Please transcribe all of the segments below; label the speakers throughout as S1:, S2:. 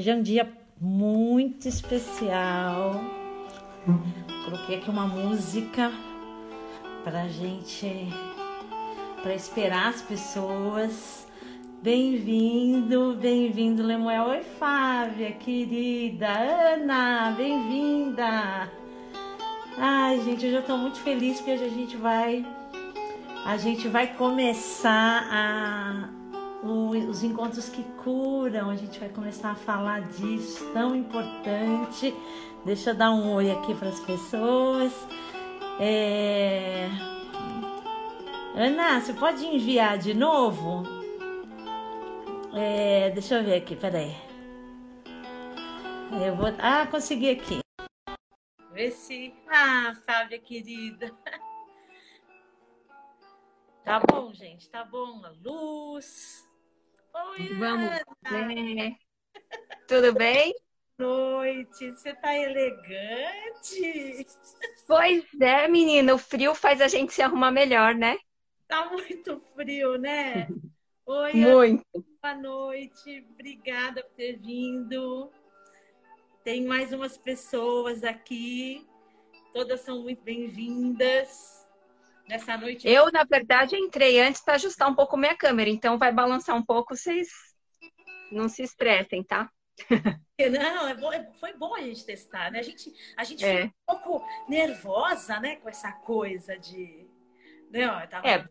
S1: Hoje é um dia muito especial. Coloquei aqui uma música para gente, para esperar as pessoas. Bem-vindo, bem-vindo, Lemuel. Oi, Fábia, querida. Ana, bem-vinda. Ai, gente, eu já estou muito feliz porque hoje a gente vai, a gente vai começar a os encontros que curam. A gente vai começar a falar disso, tão importante. Deixa eu dar um oi aqui para as pessoas. É... Ana, você pode enviar de novo? É... Deixa eu ver aqui, peraí. Eu vou... Ah, consegui aqui. Vê se. Ah, Fábia querida. Tá bom, gente, tá bom. A luz.
S2: Oi, Vamos ver. Tudo bem?
S1: Noite, você tá elegante.
S2: Pois é, menina, o frio faz a gente se arrumar melhor, né?
S1: Tá muito frio, né?
S2: Oi, muito.
S1: boa noite. Obrigada por ter vindo. Tem mais umas pessoas aqui. Todas são muito bem-vindas nessa noite?
S2: Eu, na verdade, entrei antes para ajustar um pouco minha câmera, então vai balançar um pouco, vocês não se estressem, tá?
S1: Não, é bom, é, foi bom a gente testar, né? A gente, a gente é. um pouco nervosa, né, com essa coisa de.
S2: Não, tava... É,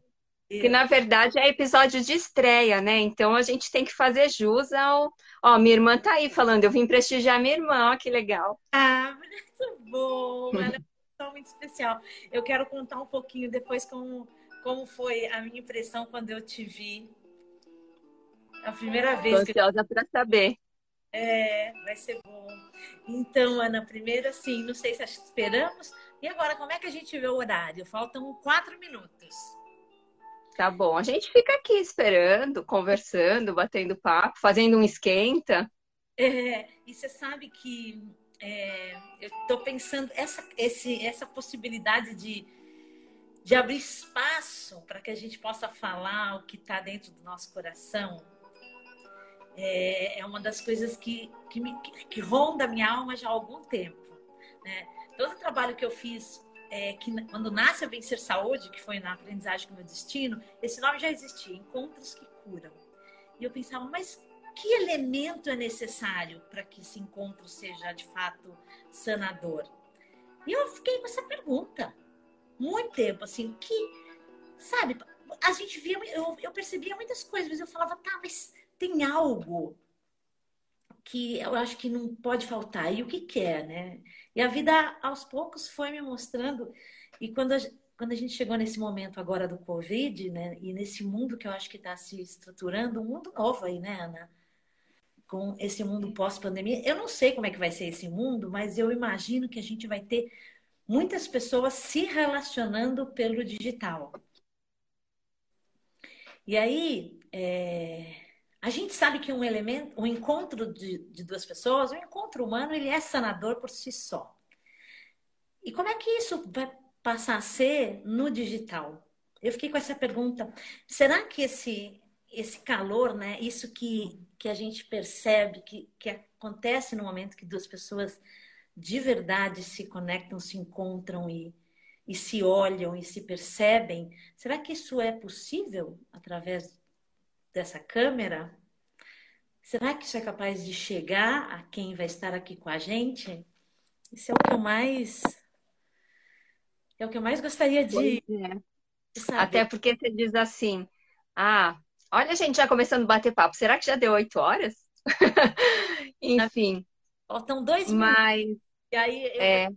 S2: que na verdade é episódio de estreia, né? Então a gente tem que fazer jus ao. Ó, minha irmã tá aí falando, eu vim prestigiar minha irmã, ó, que legal.
S1: Ah, muito bom, Ana muito especial. Eu quero contar um pouquinho depois como, como foi a minha impressão quando eu te vi. A primeira vez.
S2: Tô ansiosa para saber.
S1: É, vai ser bom. Então, Ana, primeiro assim, não sei se esperamos. E agora, como é que a gente vê o horário? Faltam quatro minutos.
S2: Tá bom, a gente fica aqui esperando, conversando, batendo papo, fazendo um esquenta.
S1: É, e você sabe que é, eu estou pensando essa, esse, essa possibilidade de, de abrir espaço para que a gente possa falar o que está dentro do nosso coração. É, é, uma das coisas que, que, me, que, ronda a minha alma já há algum tempo. Né? Todo o trabalho que eu fiz, é, que quando nasce a Vencer Saúde, que foi na aprendizagem com meu destino, esse nome já existia, Encontros que Curam. E eu pensava, mas que elemento é necessário para que esse encontro seja de fato sanador? E eu fiquei com essa pergunta muito tempo, assim, que, sabe, a gente via, eu, eu percebia muitas coisas, mas eu falava, tá, mas tem algo que eu acho que não pode faltar. E o que, é, né? E a vida, aos poucos, foi me mostrando. E quando a, quando a gente chegou nesse momento agora do Covid, né? E nesse mundo que eu acho que está se estruturando, um mundo novo aí, né, Ana? Com esse mundo pós-pandemia. Eu não sei como é que vai ser esse mundo, mas eu imagino que a gente vai ter muitas pessoas se relacionando pelo digital. E aí, é... a gente sabe que um elemento, um encontro de, de duas pessoas, um encontro humano, ele é sanador por si só. E como é que isso vai passar a ser no digital? Eu fiquei com essa pergunta. Será que esse esse calor, né? Isso que, que a gente percebe que, que acontece no momento que duas pessoas de verdade se conectam, se encontram e, e se olham e se percebem. Será que isso é possível através dessa câmera? Será que isso é capaz de chegar a quem vai estar aqui com a gente? Isso é o que eu mais é o que eu mais gostaria de,
S2: é. de saber. Até porque você diz assim: "Ah, Olha a gente já começando a bater papo. Será que já deu oito horas? Enfim.
S1: Faltam dois
S2: mas,
S1: E aí
S2: eu... é,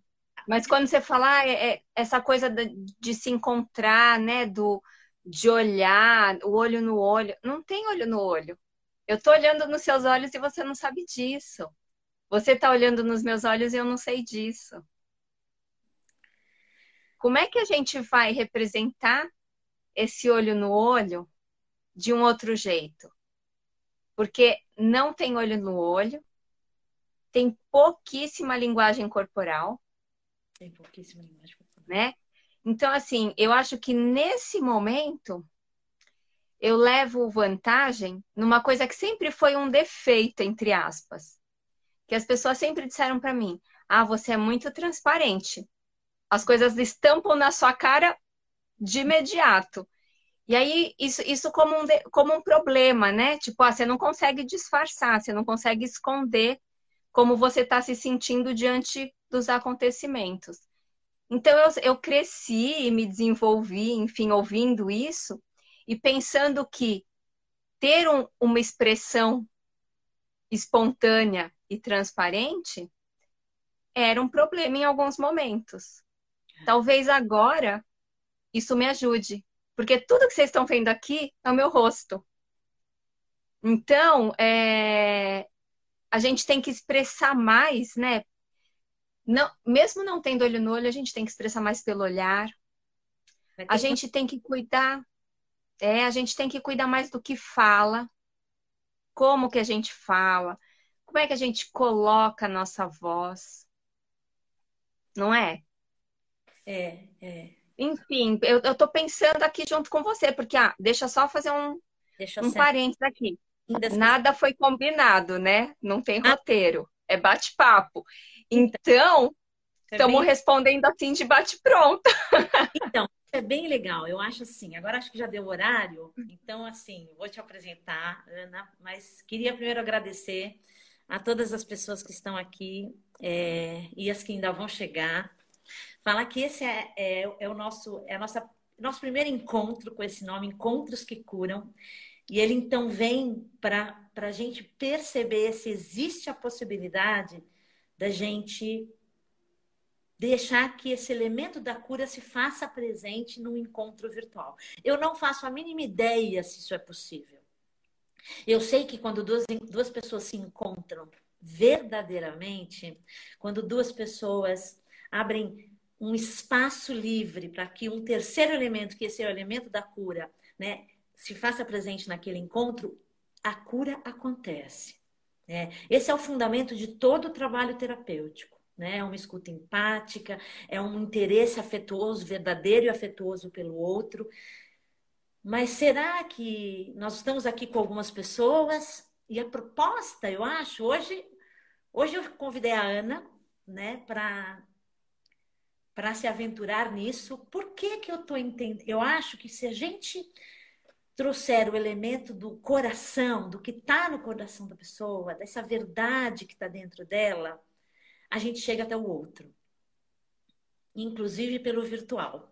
S2: mas quando você falar é, é, essa coisa de, de, se encontrar, né? Do, de olhar, o olho no olho. Não tem olho no olho. Eu tô olhando nos seus olhos e você não sabe disso. Você tá olhando nos meus olhos e eu não sei disso. Como é que a gente vai representar esse olho no olho de um outro jeito. Porque não tem olho no olho, tem pouquíssima linguagem corporal.
S1: Tem pouquíssima linguagem corporal.
S2: Né? Então, assim, eu acho que nesse momento eu levo vantagem numa coisa que sempre foi um defeito, entre aspas, que as pessoas sempre disseram para mim: "Ah, você é muito transparente. As coisas estampam na sua cara de imediato". E aí, isso, isso como, um, como um problema, né? Tipo, ah, você não consegue disfarçar, você não consegue esconder como você está se sentindo diante dos acontecimentos. Então, eu, eu cresci e me desenvolvi, enfim, ouvindo isso e pensando que ter um, uma expressão espontânea e transparente era um problema em alguns momentos. Talvez agora isso me ajude, porque tudo que vocês estão vendo aqui é o meu rosto. Então, é, a gente tem que expressar mais, né? Não, mesmo não tendo olho no olho, a gente tem que expressar mais pelo olhar. A gente tem que cuidar, é, a gente tem que cuidar mais do que fala, como que a gente fala, como é que a gente coloca a nossa voz, não é?
S1: É, é.
S2: Enfim, eu, eu tô pensando aqui junto com você, porque, ah, deixa só fazer um, um parênteses aqui. Nada foi combinado, né? Não tem ah. roteiro, é bate-papo. Então, estamos bem... respondendo assim de bate-pronto.
S1: Então, é bem legal. Eu acho assim, agora acho que já deu horário, então assim, vou te apresentar, Ana, mas queria primeiro agradecer a todas as pessoas que estão aqui é, e as que ainda vão chegar. Falar que esse é, é, é o nosso, é nossa, nosso primeiro encontro com esse nome, Encontros que Curam. E ele então vem para a gente perceber se existe a possibilidade da gente deixar que esse elemento da cura se faça presente no encontro virtual. Eu não faço a mínima ideia se isso é possível. Eu sei que quando duas, duas pessoas se encontram verdadeiramente, quando duas pessoas abrem um espaço livre para que um terceiro elemento, que esse é o elemento da cura, né, se faça presente naquele encontro, a cura acontece. Né? Esse é o fundamento de todo o trabalho terapêutico. Né? É uma escuta empática, é um interesse afetuoso, verdadeiro e afetuoso pelo outro. Mas será que nós estamos aqui com algumas pessoas e a proposta, eu acho, hoje, hoje eu convidei a Ana, né, para para se aventurar nisso. Por que que eu estou entendendo? Eu acho que se a gente trouxer o elemento do coração, do que está no coração da pessoa, dessa verdade que está dentro dela, a gente chega até o outro, inclusive pelo virtual.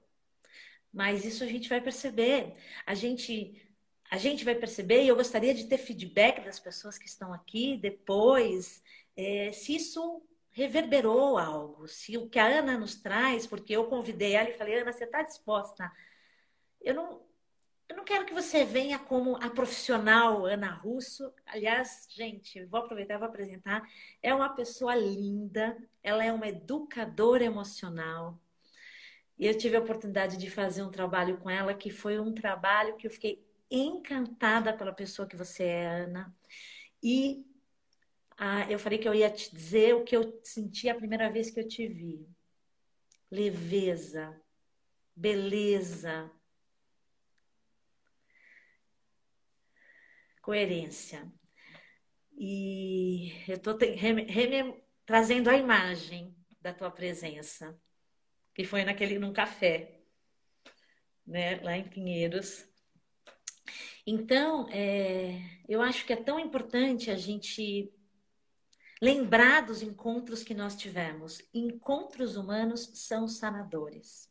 S1: Mas isso a gente vai perceber. A gente a gente vai perceber, e eu gostaria de ter feedback das pessoas que estão aqui depois, é, se isso reverberou algo, se o que a Ana nos traz, porque eu convidei ela e falei, Ana, você está disposta? Eu não, eu não quero que você venha como a profissional Ana Russo. Aliás, gente, vou aproveitar vou apresentar. É uma pessoa linda, ela é uma educadora emocional. E eu tive a oportunidade de fazer um trabalho com ela que foi um trabalho que eu fiquei encantada pela pessoa que você é, Ana. E ah, eu falei que eu ia te dizer o que eu senti a primeira vez que eu te vi. Leveza, beleza, coerência. E eu estou trazendo a imagem da tua presença, que foi naquele num café, né, lá em Pinheiros. Então, é, eu acho que é tão importante a gente lembrar dos encontros que nós tivemos. Encontros humanos são sanadores.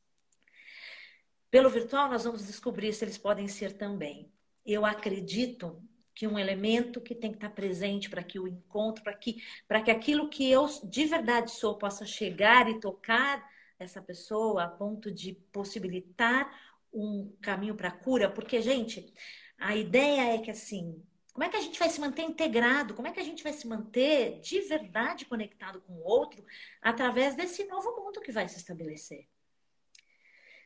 S1: Pelo virtual, nós vamos descobrir se eles podem ser também. Eu acredito que um elemento que tem que estar presente para que o encontro, para que, que aquilo que eu de verdade sou possa chegar e tocar essa pessoa a ponto de possibilitar um caminho para a cura, porque, gente, a ideia é que assim, como é que a gente vai se manter integrado? Como é que a gente vai se manter de verdade conectado com o outro através desse novo mundo que vai se estabelecer?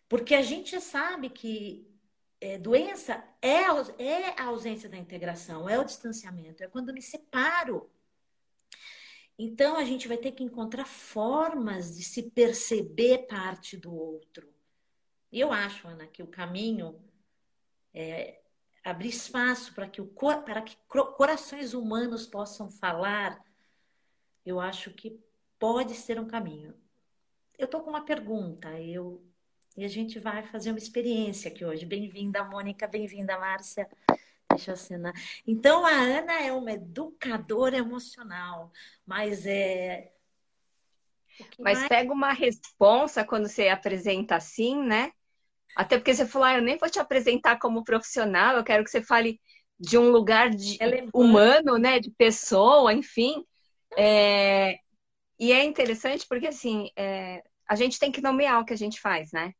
S1: Porque a gente sabe que é, doença é, é a ausência da integração, é o distanciamento, é quando me separo. Então a gente vai ter que encontrar formas de se perceber parte do outro. E eu acho, Ana, que o caminho é abrir espaço para que, o, para que corações humanos possam falar eu acho que pode ser um caminho. Eu estou com uma pergunta, eu e a gente vai fazer uma experiência aqui hoje. Bem-vinda, Mônica, bem-vinda, Márcia. Deixa eu assinar. Então, a Ana é uma educadora emocional, mas é.
S2: Mas mais... pega uma responsa quando você apresenta assim, né? Até porque você falou, ah, eu nem vou te apresentar como profissional, eu quero que você fale de um lugar de é humano, né? De pessoa, enfim. É... E é interessante porque, assim, é... a gente tem que nomear o que a gente faz, né?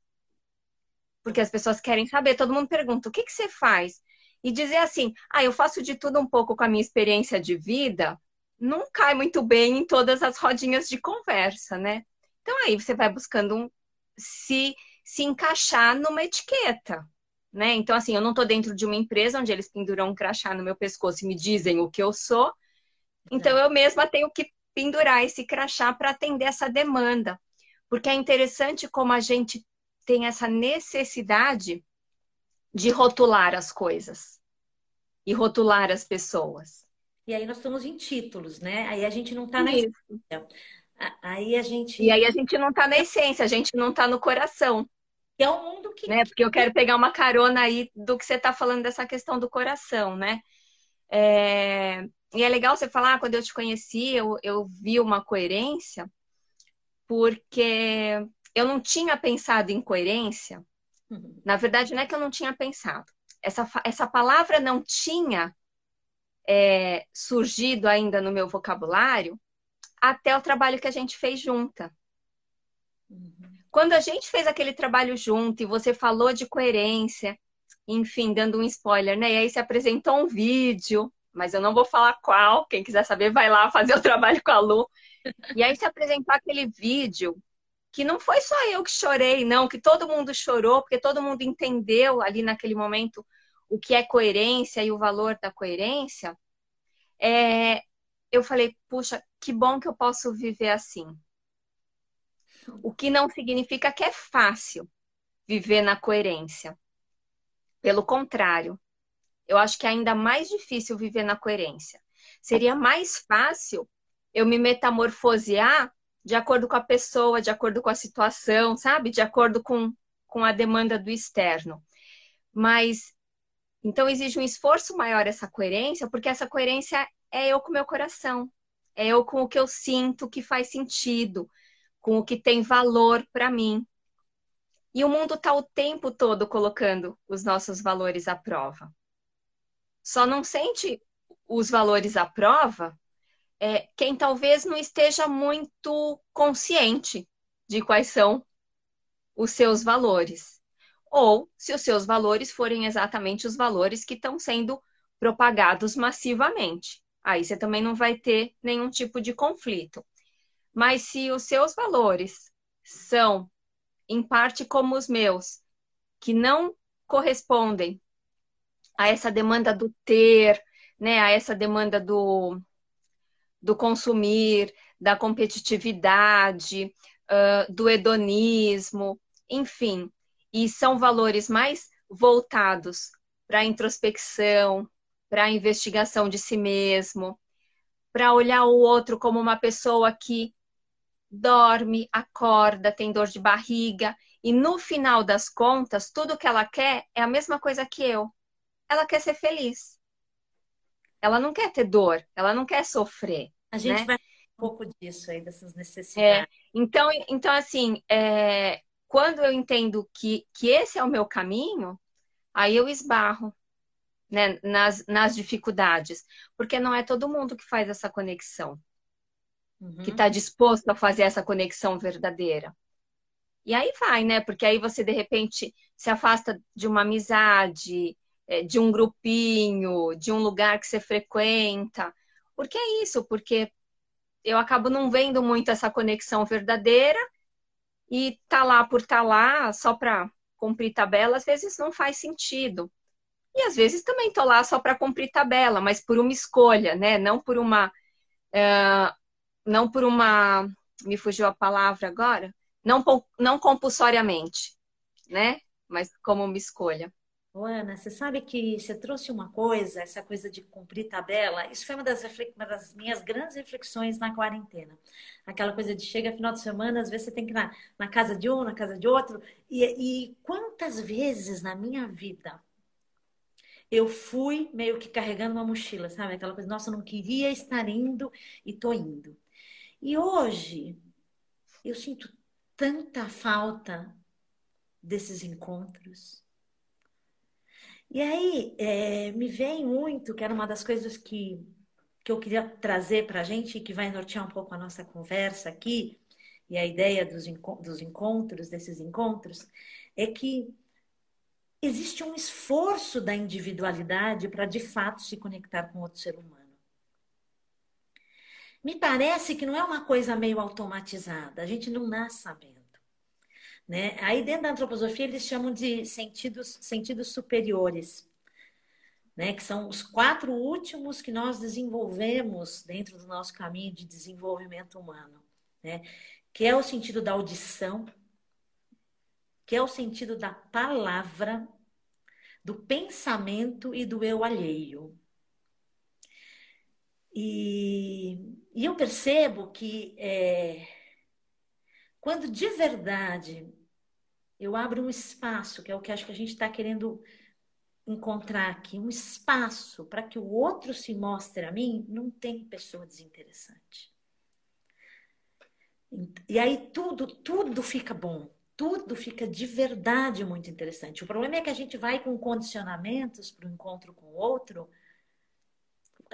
S2: Porque as pessoas querem saber, todo mundo pergunta, o que, que você faz? E dizer assim, ah, eu faço de tudo um pouco com a minha experiência de vida, não cai muito bem em todas as rodinhas de conversa, né? Então aí você vai buscando um, se, se encaixar numa etiqueta, né? Então, assim, eu não estou dentro de uma empresa onde eles penduram um crachá no meu pescoço e me dizem o que eu sou. Então, eu mesma tenho que pendurar esse crachá para atender essa demanda. Porque é interessante como a gente tem essa necessidade de rotular as coisas e rotular as pessoas.
S1: E aí nós estamos em títulos, né? Aí a gente não está na essência. Aí a gente.
S2: E aí a gente não está na essência, a gente não está no coração.
S1: Que é o mundo que.
S2: Né? Porque eu quero pegar uma carona aí do que você está falando dessa questão do coração, né? É... E é legal você falar, ah, quando eu te conheci, eu, eu vi uma coerência, porque eu não tinha pensado em coerência. Uhum. Na verdade, não é que eu não tinha pensado. Essa, essa palavra não tinha é, surgido ainda no meu vocabulário até o trabalho que a gente fez junta. Uhum. Quando a gente fez aquele trabalho junto e você falou de coerência, enfim, dando um spoiler, né? E aí se apresentou um vídeo, mas eu não vou falar qual, quem quiser saber vai lá fazer o trabalho com a Lu. E aí se apresentou aquele vídeo que não foi só eu que chorei, não, que todo mundo chorou, porque todo mundo entendeu ali naquele momento o que é coerência e o valor da coerência. É, eu falei, puxa, que bom que eu posso viver assim. O que não significa que é fácil viver na coerência. Pelo contrário, eu acho que é ainda mais difícil viver na coerência. Seria mais fácil eu me metamorfosear de acordo com a pessoa, de acordo com a situação, sabe? De acordo com, com a demanda do externo. Mas então exige um esforço maior essa coerência, porque essa coerência é eu com meu coração, é eu com o que eu sinto que faz sentido, com o que tem valor para mim. E o mundo está o tempo todo colocando os nossos valores à prova. Só não sente os valores à prova é, quem talvez não esteja muito consciente de quais são os seus valores. Ou se os seus valores forem exatamente os valores que estão sendo propagados massivamente. Aí você também não vai ter nenhum tipo de conflito. Mas se os seus valores são, em parte, como os meus, que não correspondem a essa demanda do ter, né, a essa demanda do, do consumir, da competitividade, uh, do hedonismo, enfim. E são valores mais voltados para a introspecção, para a investigação de si mesmo, para olhar o outro como uma pessoa que dorme, acorda, tem dor de barriga, e no final das contas, tudo que ela quer é a mesma coisa que eu. Ela quer ser feliz. Ela não quer ter dor, ela não quer sofrer.
S1: A gente né? vai um pouco disso aí, dessas necessidades.
S2: É, então, então, assim, é, quando eu entendo que, que esse é o meu caminho, aí eu esbarro né, nas, nas dificuldades. Porque não é todo mundo que faz essa conexão, uhum. que está disposto a fazer essa conexão verdadeira. E aí vai, né? Porque aí você, de repente, se afasta de uma amizade, é, de um grupinho, de um lugar que você frequenta. Porque é isso, porque eu acabo não vendo muito essa conexão verdadeira e tá lá por tá lá só para cumprir tabela, às vezes não faz sentido. E às vezes também tô lá só para cumprir tabela, mas por uma escolha, né? Não por uma. Uh, não por uma. Me fugiu a palavra agora? Não, não compulsoriamente, né? Mas como uma escolha.
S1: Ô, Ana, você sabe que você trouxe uma coisa, essa coisa de cumprir tabela. Isso foi uma das, uma das minhas grandes reflexões na quarentena. Aquela coisa de chega final de semana, às vezes você tem que ir na, na casa de um, na casa de outro. E, e quantas vezes na minha vida eu fui meio que carregando uma mochila, sabe? Aquela coisa, nossa, eu não queria estar indo e tô indo. E hoje eu sinto tanta falta desses encontros e aí, é, me vem muito, que era uma das coisas que, que eu queria trazer para a gente, que vai nortear um pouco a nossa conversa aqui, e a ideia dos, dos encontros, desses encontros, é que existe um esforço da individualidade para, de fato, se conectar com outro ser humano. Me parece que não é uma coisa meio automatizada, a gente não nasce sabendo. Né? Aí dentro da antroposofia eles chamam de sentidos, sentidos superiores, né? que são os quatro últimos que nós desenvolvemos dentro do nosso caminho de desenvolvimento humano, né? que é o sentido da audição, que é o sentido da palavra, do pensamento e do eu alheio. E, e eu percebo que é, quando de verdade eu abro um espaço, que é o que acho que a gente está querendo encontrar aqui, um espaço para que o outro se mostre a mim, não tem pessoa desinteressante. E aí tudo, tudo fica bom, tudo fica de verdade muito interessante. O problema é que a gente vai com condicionamentos para o encontro com o outro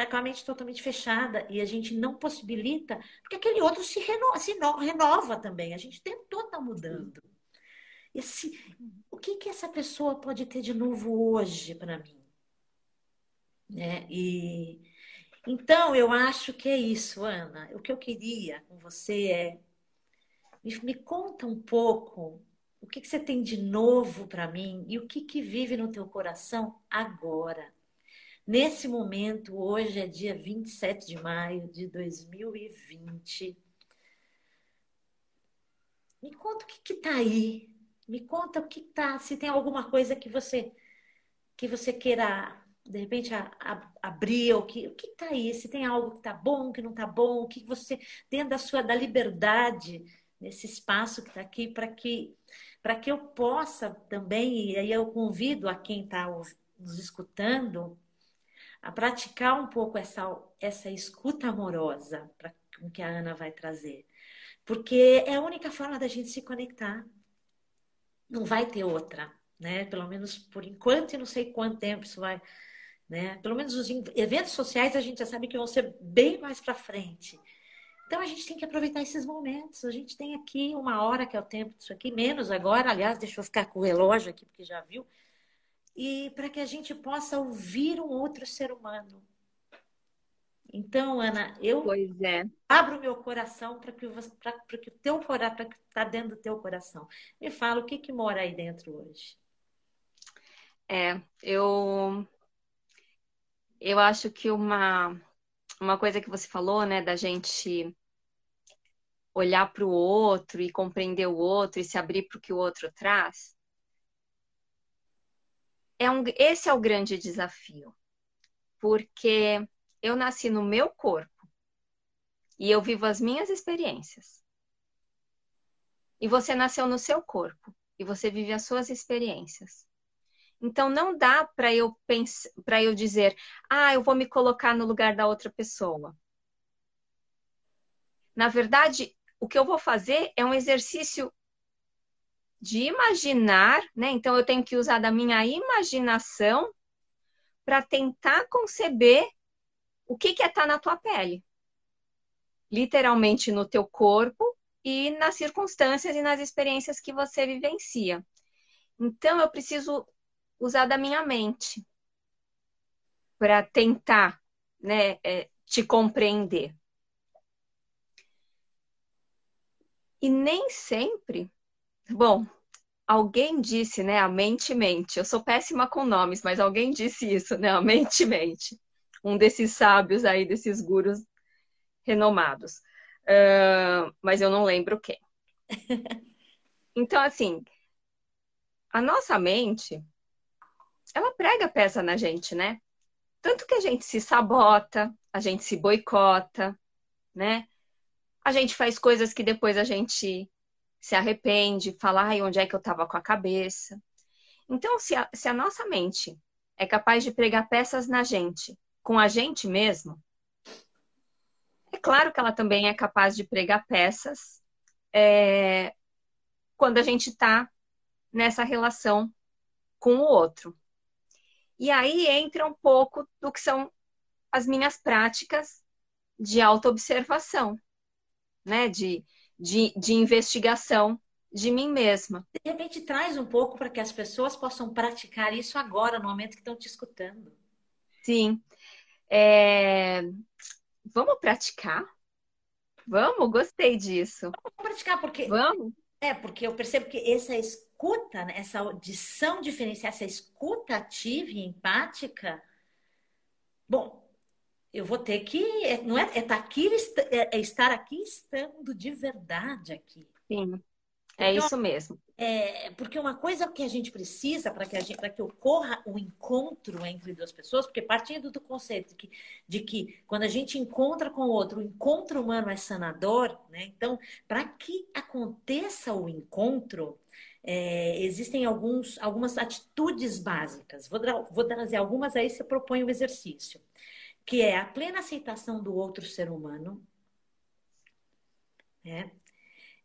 S1: com a mente totalmente fechada e a gente não possibilita, porque aquele outro se renova, se renova também. A gente tentou estar tá mudando. Assim, o que, que essa pessoa pode ter de novo hoje para mim? Né? E então eu acho que é isso, Ana. O que eu queria com você é me, me conta um pouco o que, que você tem de novo para mim e o que, que vive no teu coração agora. Nesse momento, hoje é dia 27 de maio de 2020. Me conta o que está aí. Me conta o que está. Se tem alguma coisa que você que você queira de repente a, a, abrir o que o que está aí. Se tem algo que está bom, que não está bom, o que você dentro da sua da liberdade nesse espaço que está aqui para que para que eu possa também e aí eu convido a quem está nos escutando a praticar um pouco essa, essa escuta amorosa para que a Ana vai trazer. Porque é a única forma da gente se conectar. Não vai ter outra, né? Pelo menos por enquanto e não sei quanto tempo isso vai, né? Pelo menos os eventos sociais a gente já sabe que vão ser bem mais para frente. Então a gente tem que aproveitar esses momentos. A gente tem aqui uma hora que é o tempo disso aqui, menos agora. Aliás, deixa eu ficar com o relógio aqui, porque já viu e para que a gente possa ouvir um outro ser humano. Então, Ana, eu
S2: é.
S1: abro meu coração para que, que o teu coração, para que está dentro do teu coração. Me fala o que, que mora aí dentro hoje.
S2: É, eu eu acho que uma uma coisa que você falou, né, da gente olhar para o outro e compreender o outro e se abrir para o que o outro traz, é um, esse é o grande desafio, porque eu nasci no meu corpo e eu vivo as minhas experiências. E você nasceu no seu corpo e você vive as suas experiências. Então não dá para eu pensar, para eu dizer, ah, eu vou me colocar no lugar da outra pessoa. Na verdade, o que eu vou fazer é um exercício de imaginar, né? Então eu tenho que usar da minha imaginação para tentar conceber o que, que é estar tá na tua pele. Literalmente no teu corpo e nas circunstâncias e nas experiências que você vivencia. Então eu preciso usar da minha mente para tentar, né, é, te compreender. E nem sempre Bom, alguém disse, né? A mente mente. Eu sou péssima com nomes, mas alguém disse isso, né? A mente mente. Um desses sábios aí, desses gurus renomados. Uh, mas eu não lembro quem. Então, assim, a nossa mente, ela prega peça na gente, né? Tanto que a gente se sabota, a gente se boicota, né? A gente faz coisas que depois a gente se arrepende, fala, ai, onde é que eu estava com a cabeça? Então, se a, se a nossa mente é capaz de pregar peças na gente, com a gente mesmo, é claro que ela também é capaz de pregar peças é, quando a gente está nessa relação com o outro. E aí entra um pouco do que são as minhas práticas de autoobservação, né? De, de, de investigação de mim mesma.
S1: De repente traz um pouco para que as pessoas possam praticar isso agora, no momento que estão te escutando.
S2: Sim. É... Vamos praticar? Vamos, gostei disso.
S1: Vamos praticar, porque.
S2: Vamos?
S1: É, porque eu percebo que essa escuta, né, essa audição diferenciada, essa escuta ativa e empática, bom, eu vou ter que. É, não é, é, tá aqui, é, é estar aqui estando de verdade aqui.
S2: Sim. É isso mesmo.
S1: É, porque uma coisa que a gente precisa para que, a gente, que ocorra o um encontro entre duas pessoas, porque partindo do conceito de que, de que quando a gente encontra com o outro, o encontro humano é sanador, né? Então, para que aconteça o encontro, é, existem alguns, algumas atitudes básicas. Vou, vou trazer algumas aí, você propõe o exercício, que é a plena aceitação do outro ser humano, né?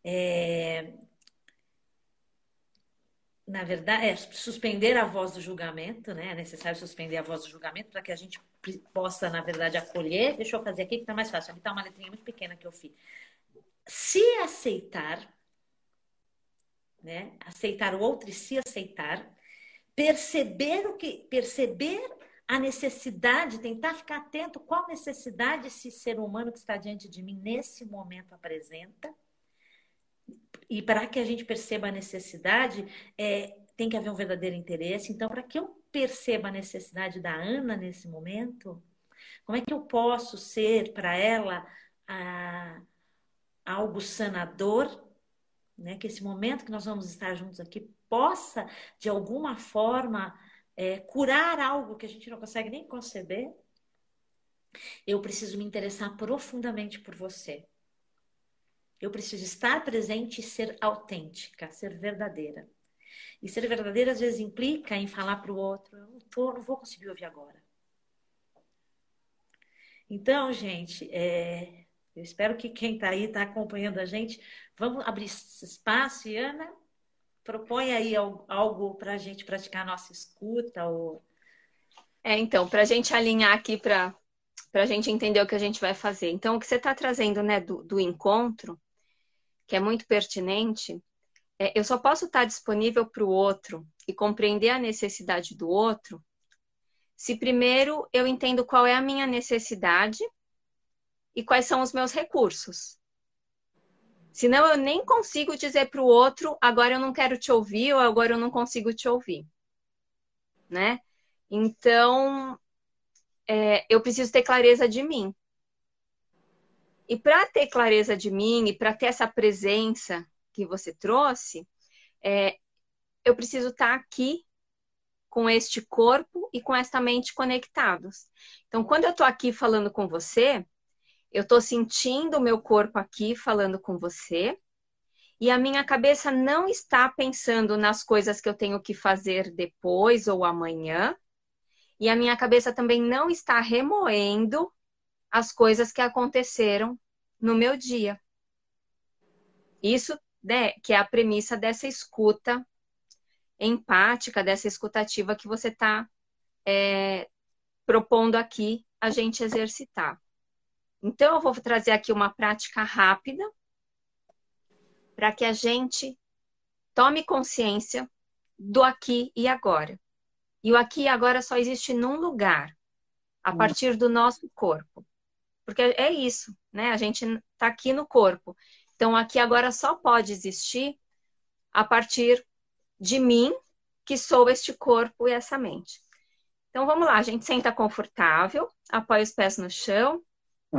S1: É, na verdade, é suspender a voz do julgamento, né? É necessário suspender a voz do julgamento para que a gente possa, na verdade, acolher. Deixa eu fazer aqui que está mais fácil. Aqui está uma letrinha muito pequena que eu fiz. Se aceitar, né? Aceitar o outro e se aceitar, perceber o que, perceber a necessidade, tentar ficar atento qual necessidade esse ser humano que está diante de mim nesse momento apresenta e para que a gente perceba a necessidade, é, tem que haver um verdadeiro interesse. Então, para que eu perceba a necessidade da Ana nesse momento, como é que eu posso ser para ela a, algo sanador, né? Que esse momento que nós vamos estar juntos aqui possa, de alguma forma, é, curar algo que a gente não consegue nem conceber. Eu preciso me interessar profundamente por você. Eu preciso estar presente e ser autêntica, ser verdadeira. E ser verdadeira às vezes implica em falar para o outro: eu não, tô, não vou conseguir ouvir agora. Então, gente, é, eu espero que quem está aí está acompanhando a gente. Vamos abrir espaço Ana propõe aí algo para a gente praticar a nossa escuta. Ou...
S2: É, então, para a gente alinhar aqui para a gente entender o que a gente vai fazer. Então, o que você está trazendo né, do, do encontro que é muito pertinente, é, eu só posso estar disponível para o outro e compreender a necessidade do outro se primeiro eu entendo qual é a minha necessidade e quais são os meus recursos. Senão eu nem consigo dizer para o outro, agora eu não quero te ouvir ou agora eu não consigo te ouvir. Né? Então, é, eu preciso ter clareza de mim. E para ter clareza de mim e para ter essa presença que você trouxe, é, eu preciso estar tá aqui com este corpo e com esta mente conectados. Então, quando eu estou aqui falando com você, eu estou sentindo o meu corpo aqui falando com você, e a minha cabeça não está pensando nas coisas que eu tenho que fazer depois ou amanhã, e a minha cabeça também não está remoendo as coisas que aconteceram no meu dia. Isso né, que é a premissa dessa escuta empática, dessa escutativa que você está é, propondo aqui a gente exercitar. Então, eu vou trazer aqui uma prática rápida para que a gente tome consciência do aqui e agora. E o aqui e agora só existe num lugar, a hum. partir do nosso corpo. Porque é isso, né? A gente está aqui no corpo. Então, aqui agora só pode existir a partir de mim, que sou este corpo e essa mente. Então, vamos lá. A gente senta confortável, apoia os pés no chão.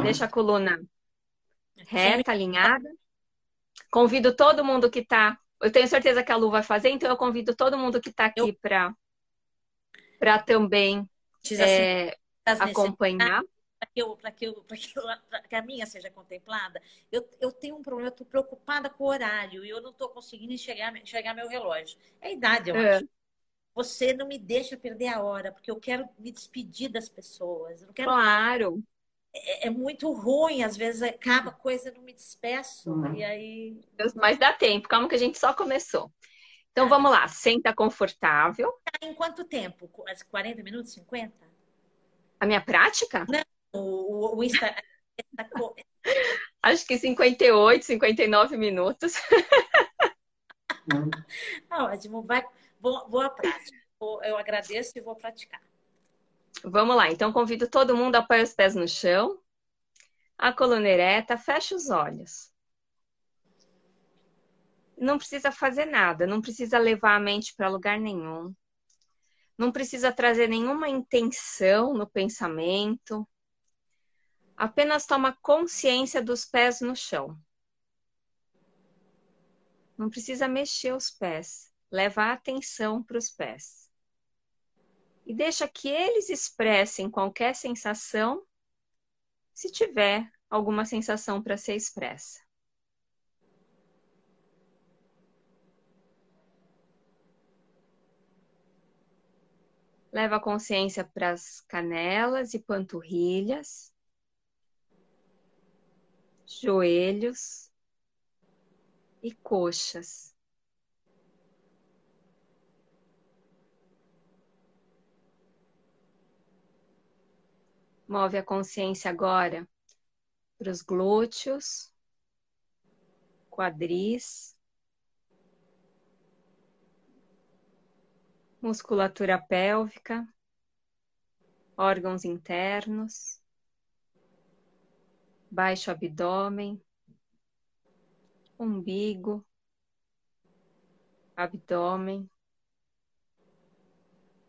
S2: Deixa a coluna reta, alinhada. Convido todo mundo que está. Eu tenho certeza que a Lu vai fazer, então eu convido todo mundo que está aqui para Para também é, acompanhar.
S1: Para que, eu, que, eu, que, eu, que a minha seja contemplada, eu, eu tenho um problema, eu estou preocupada com o horário e eu não estou conseguindo enxergar, enxergar meu relógio. É a idade, eu é. acho. Você não me deixa perder a hora, porque eu quero me despedir das pessoas. Eu não quero...
S2: Claro.
S1: É, é muito ruim, às vezes acaba coisa, não me despeço. Uhum. E aí.
S2: Mas dá tempo, calma que a gente só começou. Então vamos lá, senta confortável.
S1: Em quanto tempo? 40 minutos, 50?
S2: A minha prática?
S1: Não, o, o Insta.
S2: Acho que 58, 59 minutos.
S1: Ótimo, vai, boa, boa prática. Eu agradeço e vou praticar.
S2: Vamos lá, então convido todo mundo a apoiar os pés no chão, a coluna ereta, fecha os olhos não precisa fazer nada, não precisa levar a mente para lugar nenhum, não precisa trazer nenhuma intenção no pensamento, apenas toma consciência dos pés no chão. Não precisa mexer os pés, leva a atenção para os pés. E deixa que eles expressem qualquer sensação, se tiver alguma sensação para ser expressa. Leva a consciência para as canelas e panturrilhas, joelhos e coxas. Move a consciência agora para os glúteos, quadris, musculatura pélvica, órgãos internos, baixo abdômen, umbigo, abdômen,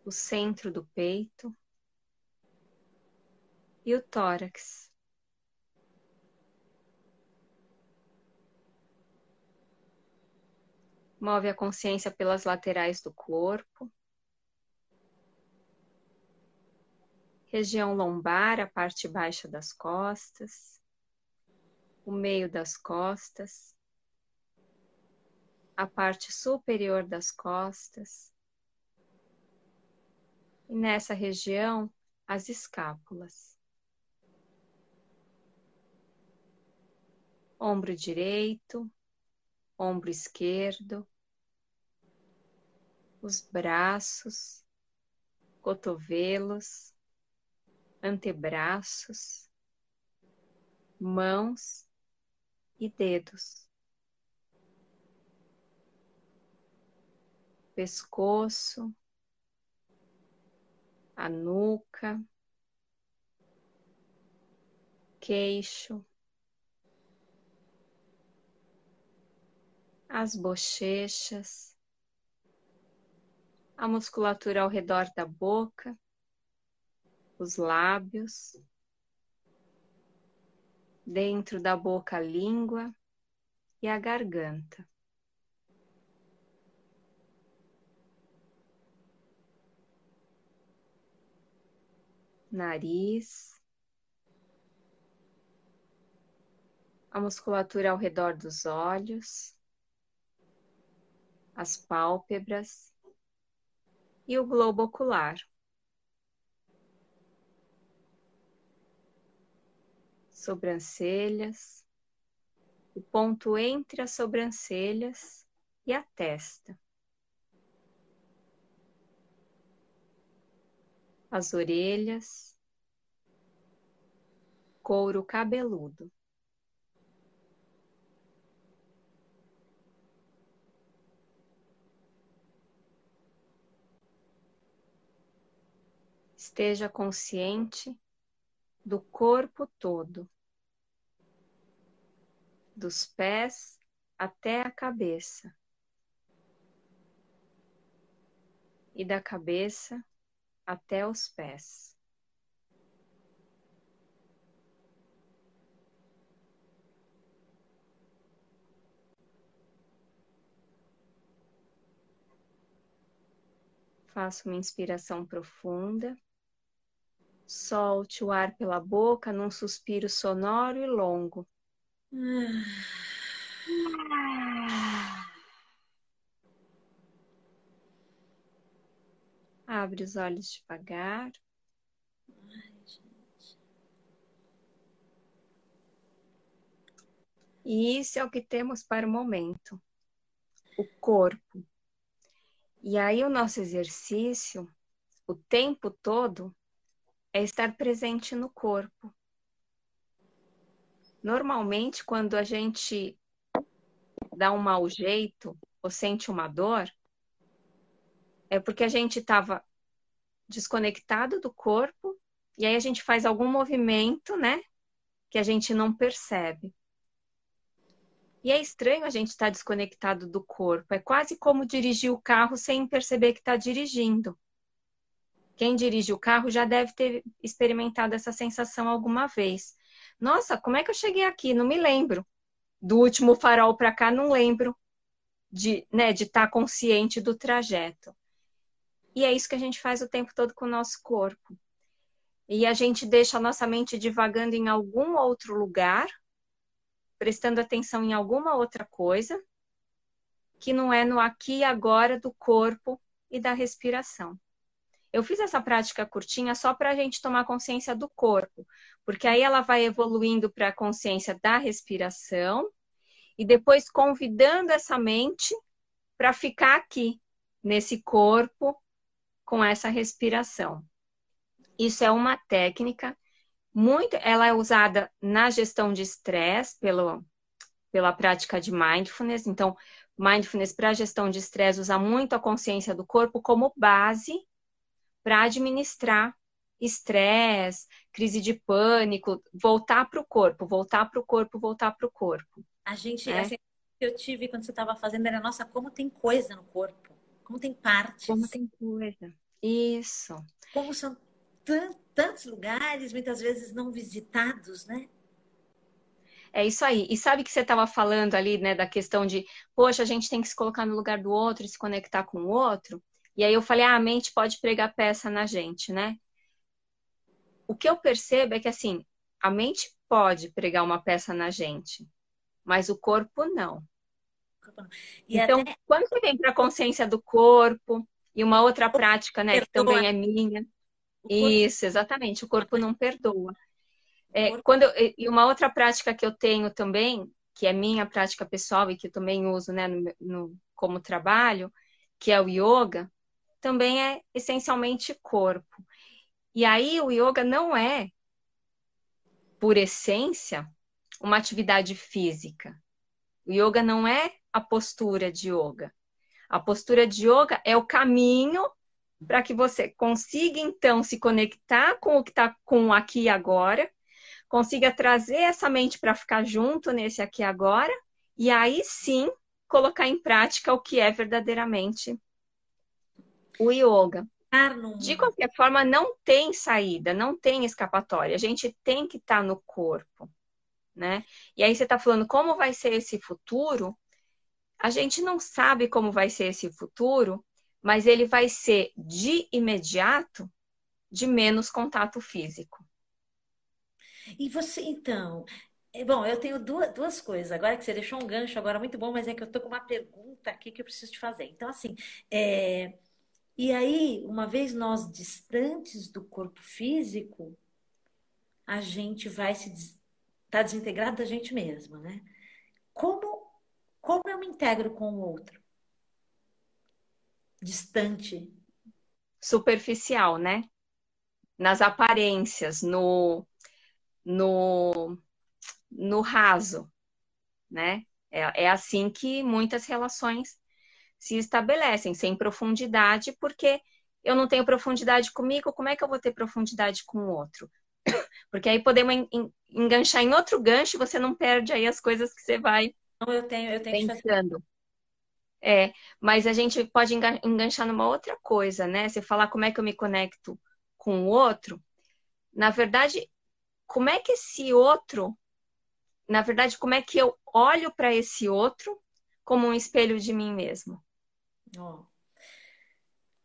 S2: o centro do peito e o tórax. Move a consciência pelas laterais do corpo. região lombar, a parte baixa das costas, o meio das costas, a parte superior das costas. E nessa região, as escápulas. Ombro direito, ombro esquerdo, os braços, cotovelos, antebraços, mãos e dedos, pescoço, a nuca, queixo, as bochechas, a musculatura ao redor da boca os lábios, dentro da boca a língua e a garganta. Nariz, a musculatura ao redor dos olhos, as pálpebras e o globo ocular. sobrancelhas, o ponto entre as sobrancelhas e a testa. As orelhas, couro cabeludo. Esteja consciente do corpo todo dos pés até a cabeça e da cabeça até os pés. Faça uma inspiração profunda. Solte o ar pela boca num suspiro sonoro e longo. Abre os olhos devagar. E isso é o que temos para o momento. O corpo. E aí o nosso exercício, o tempo todo, é estar presente no corpo. Normalmente, quando a gente dá um mau jeito ou sente uma dor, é porque a gente estava desconectado do corpo e aí a gente faz algum movimento, né, que a gente não percebe. E é estranho a gente estar desconectado do corpo. É quase como dirigir o carro sem perceber que está dirigindo. Quem dirige o carro já deve ter experimentado essa sensação alguma vez. Nossa, como é que eu cheguei aqui? Não me lembro. Do último farol para cá, não lembro de né, estar tá consciente do trajeto. E é isso que a gente faz o tempo todo com o nosso corpo. E a gente deixa a nossa mente divagando em algum outro lugar, prestando atenção em alguma outra coisa, que não é no aqui e agora do corpo e da respiração. Eu fiz essa prática curtinha só para a gente tomar consciência do corpo, porque aí ela vai evoluindo para a consciência da respiração e depois convidando essa mente para ficar aqui, nesse corpo, com essa respiração. Isso é uma técnica muito, ela é usada na gestão de estresse pelo, pela prática de mindfulness. Então, mindfulness para gestão de estresse usa muito a consciência do corpo como base para administrar estresse, crise de pânico, voltar para o corpo, voltar para o corpo, voltar para o corpo.
S1: A gente, é. que eu tive quando você estava fazendo era, nossa, como tem coisa no corpo, como tem partes.
S2: Como tem coisa. Isso.
S1: Como são tantos lugares, muitas vezes não visitados, né?
S2: É isso aí. E sabe que você estava falando ali, né, da questão de, poxa, a gente tem que se colocar no lugar do outro e se conectar com o outro. E aí eu falei, ah, a mente pode pregar peça na gente, né? O que eu percebo é que, assim, a mente pode pregar uma peça na gente, mas o corpo não. E então, até... quando você vem para a consciência do corpo, e uma outra prática, né, que também é minha. Isso, exatamente, o corpo não perdoa. É, quando eu, e uma outra prática que eu tenho também, que é minha prática pessoal e que eu também uso né, no, no, como trabalho, que é o yoga, também é essencialmente corpo. E aí o yoga não é, por essência, uma atividade física. O yoga não é a postura de yoga. A postura de yoga é o caminho para que você consiga então se conectar com o que está com aqui e agora, consiga trazer essa mente para ficar junto nesse aqui e agora, e aí sim colocar em prática o que é verdadeiramente o yoga. De qualquer forma, não tem saída, não tem escapatória. A gente tem que estar tá no corpo, né? E aí você está falando como vai ser esse futuro? A gente não sabe como vai ser esse futuro, mas ele vai ser de imediato de menos contato físico.
S1: E você, então, é, bom, eu tenho duas, duas coisas. Agora que você deixou um gancho agora muito bom, mas é que eu tô com uma pergunta aqui que eu preciso te fazer. Então, assim, é, e aí, uma vez nós distantes do corpo físico, a gente vai se estar tá desintegrado da gente mesma, né? Como, como eu me integro com o outro? Distante.
S2: Superficial, né? Nas aparências, no, no, no raso, né? É, é assim que muitas relações se estabelecem sem profundidade, porque eu não tenho profundidade comigo, como é que eu vou ter profundidade com o outro? Porque aí podemos enganchar em outro gancho, você não perde aí as coisas que você vai
S1: não, eu tenho, eu tenho
S2: pensando. É, mas a gente pode enganchar numa outra coisa, né? Você falar como é que eu me conecto com o outro. Na verdade, como é que esse outro, na verdade, como é que eu olho para esse outro como um espelho de mim mesmo?
S1: Ó.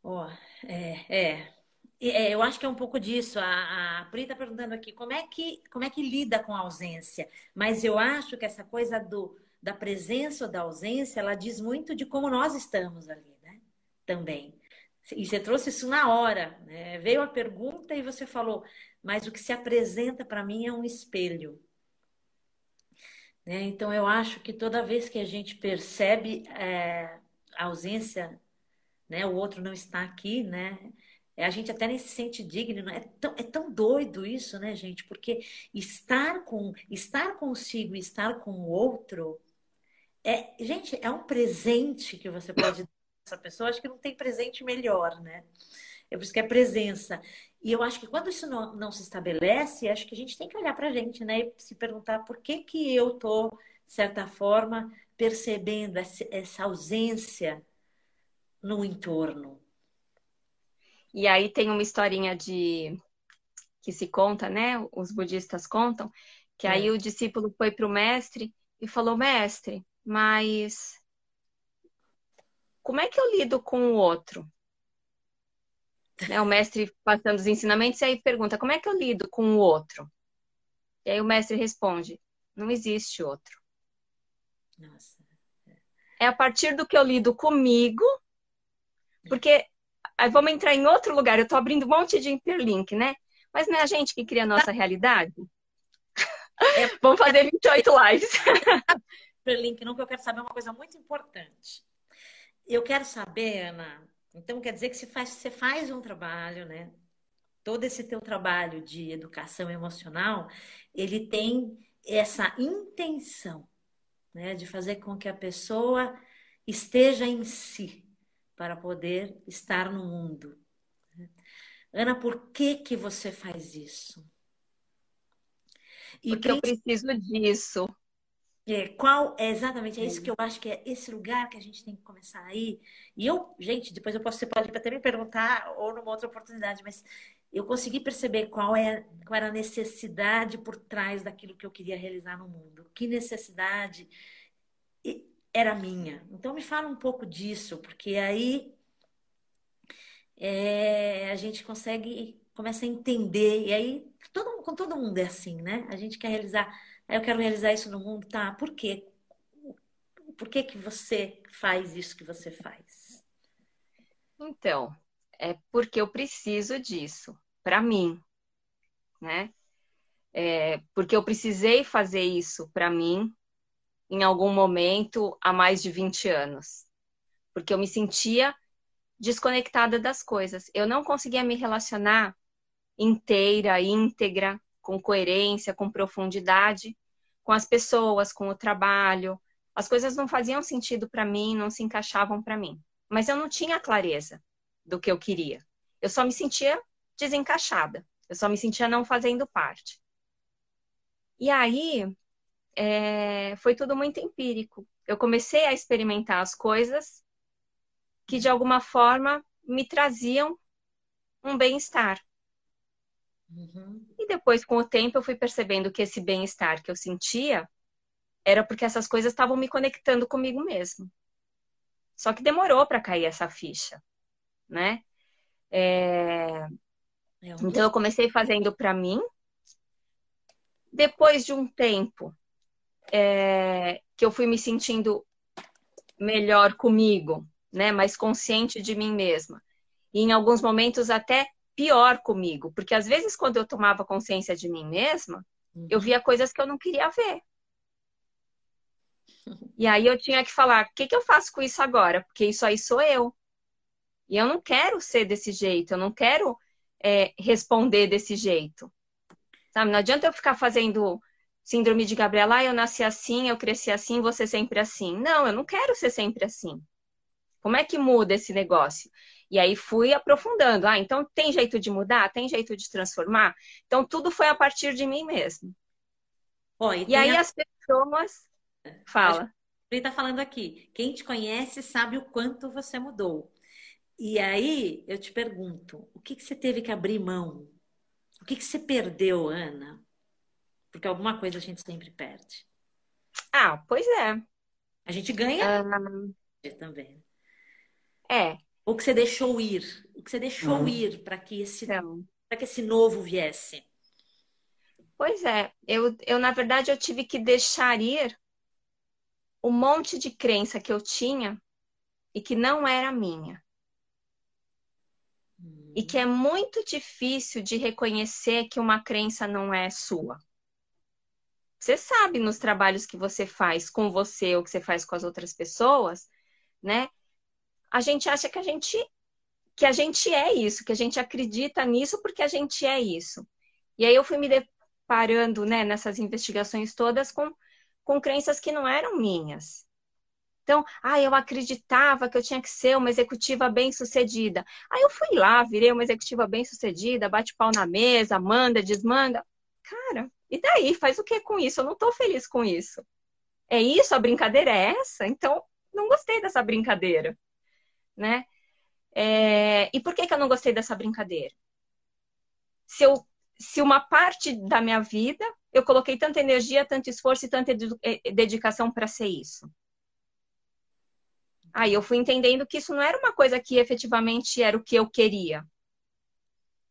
S1: Ó. É, é. É, eu acho que é um pouco disso. A, a Pri está perguntando aqui como é, que, como é que lida com a ausência. Mas eu acho que essa coisa do, da presença ou da ausência, ela diz muito de como nós estamos ali, né? Também. E você trouxe isso na hora. Né? Veio a pergunta e você falou, mas o que se apresenta para mim é um espelho. Né? Então, eu acho que toda vez que a gente percebe é, a ausência, né? o outro não está aqui, né? a gente até nem se sente digno. É tão, é tão doido isso, né, gente? Porque estar com estar consigo estar com o outro é, gente, é um presente que você pode dar essa pessoa. Acho que não tem presente melhor, né? É por isso que é presença. E eu acho que quando isso não, não se estabelece, acho que a gente tem que olhar para a gente, né? E se perguntar por que que eu tô, de certa forma, percebendo essa, ausência no entorno.
S2: E aí tem uma historinha de que se conta, né? Os budistas contam que é. aí o discípulo foi para o mestre e falou: Mestre, mas como é que eu lido com o outro? Né, o mestre passando os ensinamentos e aí pergunta: como é que eu lido com o outro? E aí o mestre responde: não existe outro. Nossa. É a partir do que eu lido comigo, porque Aí vamos entrar em outro lugar. Eu estou abrindo um monte de interlink, né? Mas não é a gente que cria a nossa realidade? É, vamos fazer 28 lives.
S1: Interlink, não, que eu quero saber uma coisa muito importante. Eu quero saber, Ana, então quer dizer que você faz, você faz um trabalho, né? Todo esse teu trabalho de educação emocional, ele tem essa intenção, né, de fazer com que a pessoa esteja em si, para poder estar no mundo. Ana, por que que você faz isso?
S2: E Porque eu preciso disso.
S1: É, qual é exatamente é isso que eu acho que é esse lugar que a gente tem que começar aí. E eu, gente, depois eu posso você pode até me perguntar ou numa outra oportunidade, mas eu consegui perceber qual é qual era a necessidade por trás daquilo que eu queria realizar no mundo. Que necessidade era minha. Então me fala um pouco disso, porque aí é, a gente consegue, começa a entender, e aí todo, com todo mundo é assim, né? A gente quer realizar, eu quero realizar isso no mundo, tá? Por quê? Por que, que você faz isso que você faz?
S2: Então, é porque eu preciso disso, para mim, né? É, porque eu precisei fazer isso para mim em algum momento há mais de 20 anos. Porque eu me sentia desconectada das coisas. Eu não conseguia me relacionar inteira, íntegra, com coerência, com profundidade com as pessoas, com o trabalho. As coisas não faziam sentido para mim, não se encaixavam para mim. Mas eu não tinha clareza do que eu queria. Eu só me sentia desencaixada. Eu só me sentia não fazendo parte. E aí, é, foi tudo muito empírico. Eu comecei a experimentar as coisas que de alguma forma me traziam um bem-estar. Uhum. E depois, com o tempo, eu fui percebendo que esse bem-estar que eu sentia era porque essas coisas estavam me conectando comigo mesmo. Só que demorou para cair essa ficha, né? É... É então eu comecei fazendo para mim. Depois de um tempo, é, que eu fui me sentindo melhor comigo, né? Mais consciente de mim mesma. E em alguns momentos até pior comigo, porque às vezes quando eu tomava consciência de mim mesma, eu via coisas que eu não queria ver. E aí eu tinha que falar, o que, que eu faço com isso agora? Porque isso aí sou eu. E eu não quero ser desse jeito, eu não quero é, responder desse jeito. Sabe? Não adianta eu ficar fazendo síndrome de Gabriela, ah, eu nasci assim, eu cresci assim, você sempre assim. Não, eu não quero ser sempre assim. Como é que muda esse negócio? E aí fui aprofundando. Ah, então tem jeito de mudar? Tem jeito de transformar? Então tudo foi a partir de mim mesmo.
S1: Oh, e,
S2: e aí a... as pessoas. Fala.
S1: Ele está falando aqui. Quem te conhece sabe o quanto você mudou. E aí eu te pergunto: o que, que você teve que abrir mão? O que, que você perdeu, Ana, porque alguma coisa a gente sempre perde.
S2: Ah, pois é.
S1: A gente ganha também.
S2: É.
S1: O que você deixou ir? O que você deixou uhum. ir para que esse então, para que esse novo viesse?
S2: Pois é, eu, eu na verdade eu tive que deixar ir um monte de crença que eu tinha e que não era minha. E que é muito difícil de reconhecer que uma crença não é sua. Você sabe nos trabalhos que você faz com você ou que você faz com as outras pessoas, né? A gente acha que a gente que a gente é isso, que a gente acredita nisso porque a gente é isso. E aí eu fui me deparando, né, nessas investigações todas com com crenças que não eram minhas. Então, ah, eu acreditava que eu tinha que ser uma executiva bem-sucedida. Aí eu fui lá, virei uma executiva bem-sucedida, bate pau na mesa, manda, desmanda. Cara, e daí? Faz o que com isso? Eu não estou feliz com isso. É isso? A brincadeira é essa? Então, não gostei dessa brincadeira, né? É... E por que, que eu não gostei dessa brincadeira? Se, eu, se uma parte da minha vida eu coloquei tanta energia, tanto esforço e tanta eh, dedicação para ser isso. Aí eu fui entendendo que isso não era uma coisa que efetivamente era o que eu queria.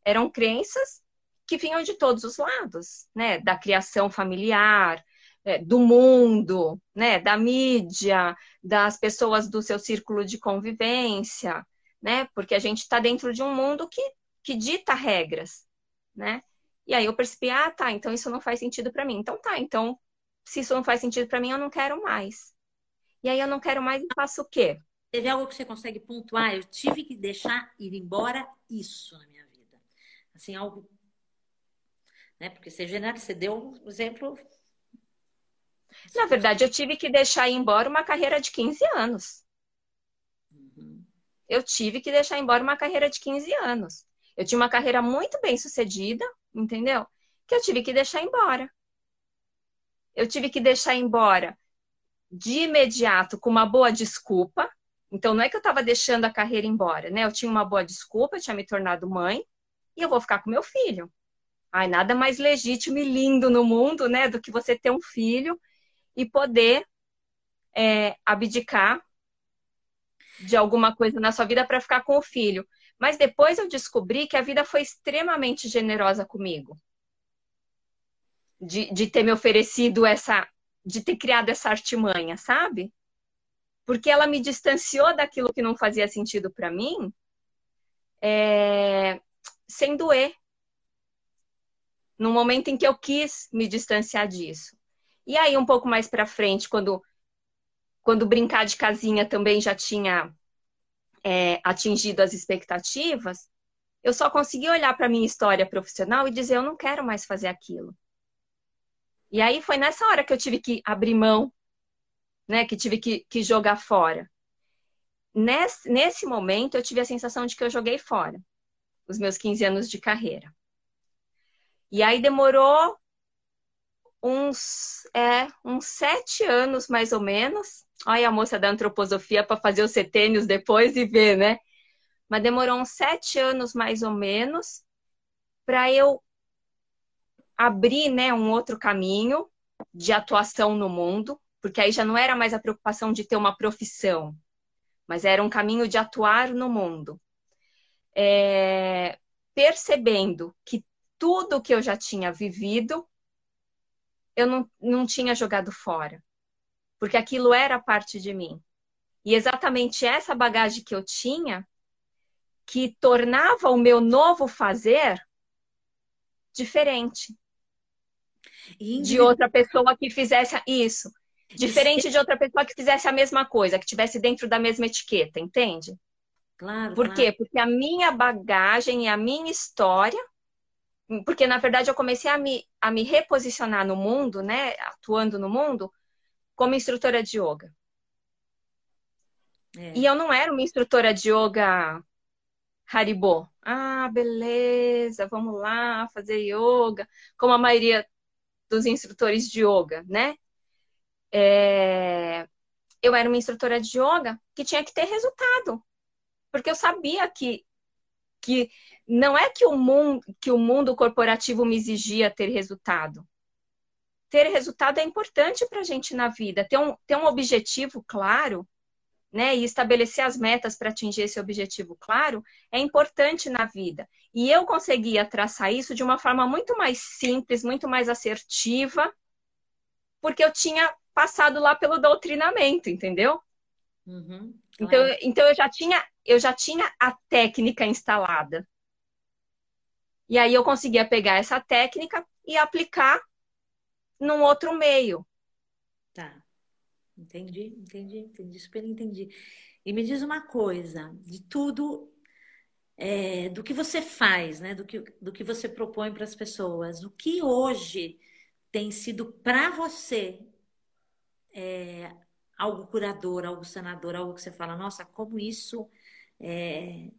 S2: Eram crenças que vinham de todos os lados, né? Da criação familiar, é, do mundo, né? Da mídia, das pessoas do seu círculo de convivência, né? Porque a gente está dentro de um mundo que, que dita regras, né? E aí eu percebi, ah, tá, então isso não faz sentido para mim. Então tá, então se isso não faz sentido para mim, eu não quero mais. E aí eu não quero mais e faço o quê?
S1: Teve algo que você consegue pontuar? Eu tive que deixar ir embora isso na minha vida. Assim, algo né? Porque você, você deu um exemplo.
S2: Na verdade, eu tive que deixar ir embora uma carreira de 15 anos. Uhum. Eu tive que deixar embora uma carreira de 15 anos. Eu tinha uma carreira muito bem sucedida, entendeu? Que eu tive que deixar embora. Eu tive que deixar embora de imediato com uma boa desculpa. Então, não é que eu estava deixando a carreira embora, né? Eu tinha uma boa desculpa, eu tinha me tornado mãe e eu vou ficar com meu filho. Ai, nada mais legítimo e lindo no mundo, né, do que você ter um filho e poder é, abdicar de alguma coisa na sua vida para ficar com o filho. Mas depois eu descobri que a vida foi extremamente generosa comigo. De, de ter me oferecido essa. De ter criado essa artimanha, sabe? Porque ela me distanciou daquilo que não fazia sentido para mim, é, sem doer no momento em que eu quis me distanciar disso. E aí, um pouco mais para frente, quando, quando brincar de casinha também já tinha é, atingido as expectativas, eu só consegui olhar para minha história profissional e dizer: eu não quero mais fazer aquilo. E aí foi nessa hora que eu tive que abrir mão, né? Que tive que, que jogar fora. Nesse, nesse momento, eu tive a sensação de que eu joguei fora os meus 15 anos de carreira. E aí demorou uns, é, uns sete anos, mais ou menos. Olha a moça da antroposofia para fazer os setênios depois e ver, né? Mas demorou uns sete anos, mais ou menos, para eu abrir né, um outro caminho de atuação no mundo, porque aí já não era mais a preocupação de ter uma profissão, mas era um caminho de atuar no mundo. É, percebendo que tudo que eu já tinha vivido, eu não, não tinha jogado fora. Porque aquilo era parte de mim. E exatamente essa bagagem que eu tinha que tornava o meu novo fazer diferente de outra pessoa que fizesse isso. Diferente de outra pessoa que fizesse a mesma coisa, que tivesse dentro da mesma etiqueta, entende?
S1: Claro.
S2: Por quê? Porque a minha bagagem e a minha história porque na verdade eu comecei a me, a me reposicionar no mundo, né, atuando no mundo, como instrutora de yoga. É. E eu não era uma instrutora de yoga Haribo. Ah, beleza, vamos lá fazer yoga, como a maioria dos instrutores de yoga, né? É... Eu era uma instrutora de yoga que tinha que ter resultado, porque eu sabia que, que não é que o mundo, que o mundo corporativo me exigia ter resultado. Ter resultado é importante para a gente na vida. Ter um, ter um objetivo claro né, e estabelecer as metas para atingir esse objetivo claro é importante na vida. E eu conseguia traçar isso de uma forma muito mais simples, muito mais assertiva, porque eu tinha passado lá pelo doutrinamento, entendeu? Uhum, então, então eu já tinha eu já tinha a técnica instalada. E aí eu conseguia pegar essa técnica e aplicar num outro meio.
S1: Entendi, entendi, entendi, super entendi. E me diz uma coisa, de tudo, é, do que você faz, né? Do que, do que você propõe para as pessoas, o que hoje tem sido para você é, algo curador, algo sanador, algo que você fala, nossa, como isso é,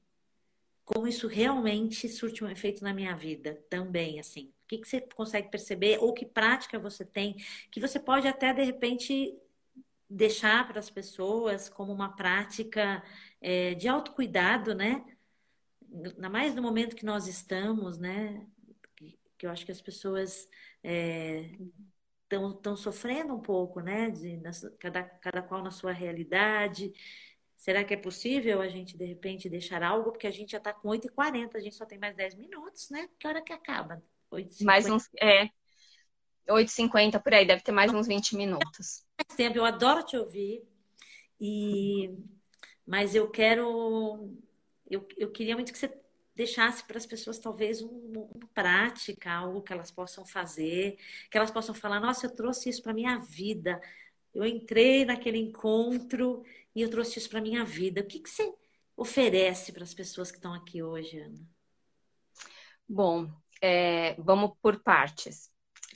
S1: como isso realmente surte um efeito na minha vida também, assim. O que, que você consegue perceber ou que prática você tem que você pode até de repente deixar para as pessoas como uma prática é, de autocuidado, né? Ainda mais no momento que nós estamos, né? Que, eu acho que as pessoas estão é, sofrendo um pouco, né? De, na, cada, cada qual na sua realidade. Será que é possível a gente, de repente, deixar algo? Porque a gente já está com 8h40, a gente só tem mais 10 minutos, né? Que hora que acaba?
S2: 8h50. Mais uns, é, 8h50 por aí, deve ter mais uns 20 minutos.
S1: Mais tempo, eu adoro te ouvir. E... Mas eu quero. Eu, eu queria muito que você deixasse para as pessoas talvez uma prática, algo que elas possam fazer, que elas possam falar, nossa, eu trouxe isso para minha vida. Eu entrei naquele encontro e eu trouxe isso para minha vida. O que, que você oferece para as pessoas que estão aqui hoje, Ana?
S2: Bom, é, vamos por partes.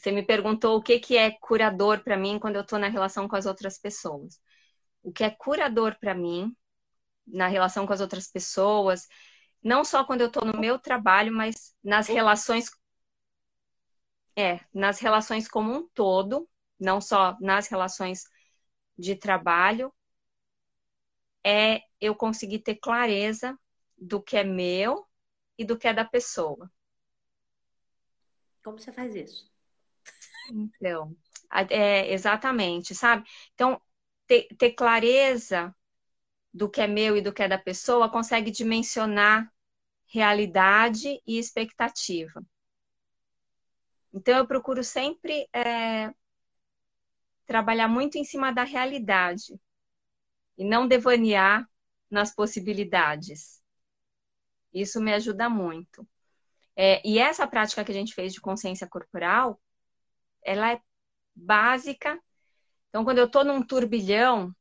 S2: Você me perguntou o que, que é curador para mim quando eu estou na relação com as outras pessoas. O que é curador para mim na relação com as outras pessoas, não só quando eu estou no meu trabalho, mas nas relações é, nas relações como um todo, não só nas relações de trabalho, é eu conseguir ter clareza do que é meu e do que é da pessoa.
S1: Como você faz isso?
S2: Então, é, exatamente, sabe? Então, ter, ter clareza do que é meu e do que é da pessoa consegue dimensionar realidade e expectativa. Então, eu procuro sempre é, trabalhar muito em cima da realidade e não devanear nas possibilidades. Isso me ajuda muito. É, e essa prática que a gente fez de consciência corporal, ela é básica. Então, quando eu estou num turbilhão,